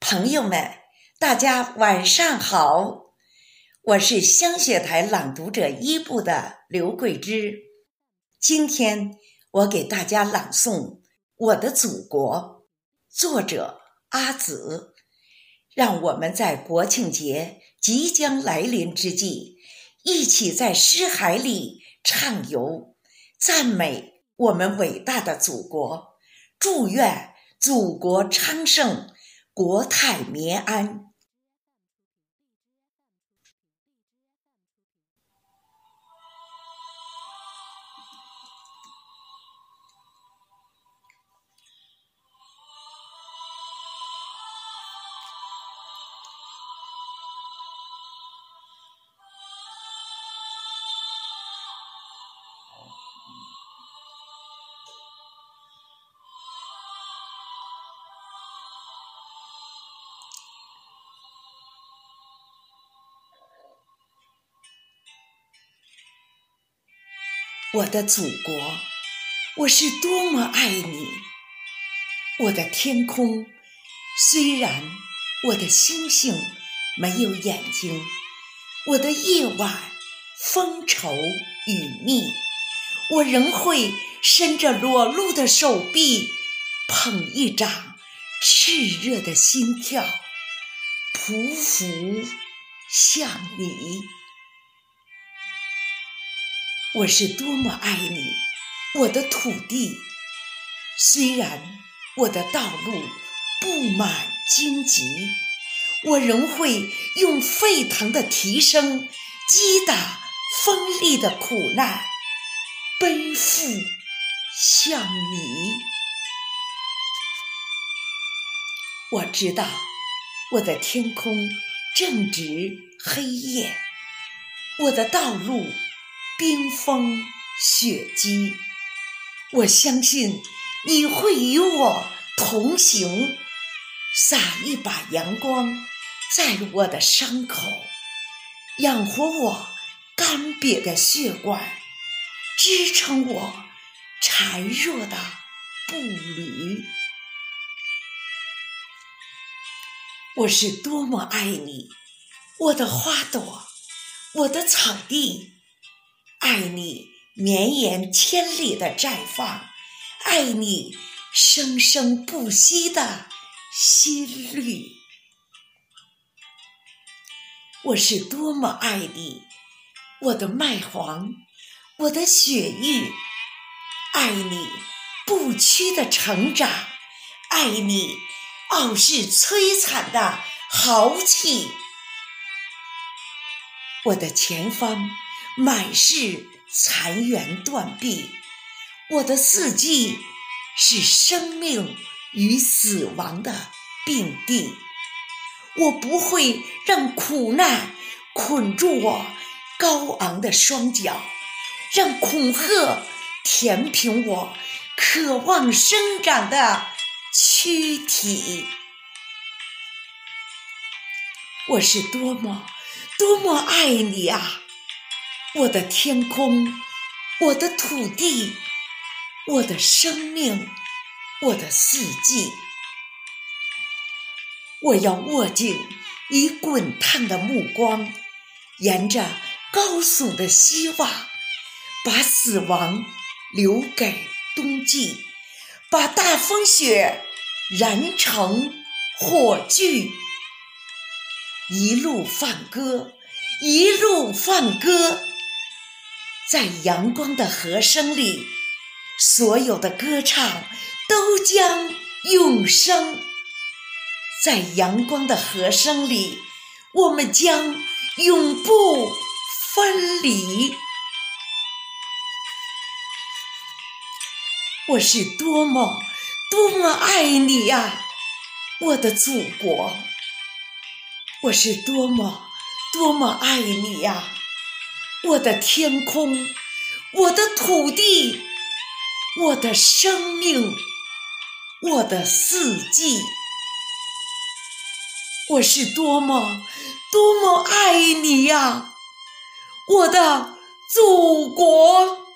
朋友们，大家晚上好！我是香雪台朗读者一部的刘桂枝。今天我给大家朗诵《我的祖国》，作者阿紫。让我们在国庆节即将来临之际，一起在诗海里畅游，赞美我们伟大的祖国，祝愿祖国昌盛。国泰民安。我的祖国，我是多么爱你！我的天空，虽然我的星星没有眼睛，我的夜晚风稠雨密，我仍会伸着裸露的手臂，捧一掌炽热的心跳，匍匐向你。我是多么爱你，我的土地！虽然我的道路布满荆棘，我仍会用沸腾的蹄声击打锋利的苦难，奔赴向你。我知道我的天空正值黑夜，我的道路。冰封雪积，我相信你会与我同行，洒一把阳光在我的伤口，养活我干瘪的血管，支撑我孱弱的步履。我是多么爱你，我的花朵，我的草地。爱你绵延千里的绽放，爱你生生不息的心绿。我是多么爱你，我的麦黄，我的雪域，爱你不屈的成长，爱你傲视摧残的豪气。我的前方。满是残垣断壁，我的四季是生命与死亡的并蒂。我不会让苦难捆住我高昂的双脚，让恐吓填平我渴望生长的躯体。我是多么多么爱你啊！我的天空，我的土地，我的生命，我的四季，我要握紧你滚烫的目光，沿着高耸的希望，把死亡留给冬季，把大风雪燃成火炬，一路放歌，一路放歌。在阳光的和声里，所有的歌唱都将永生。在阳光的和声里，我们将永不分离。我是多么多么爱你呀，我的祖国！我是多么多么爱你呀！我的天空，我的土地，我的生命，我的四季，我是多么多么爱你呀，我的祖国！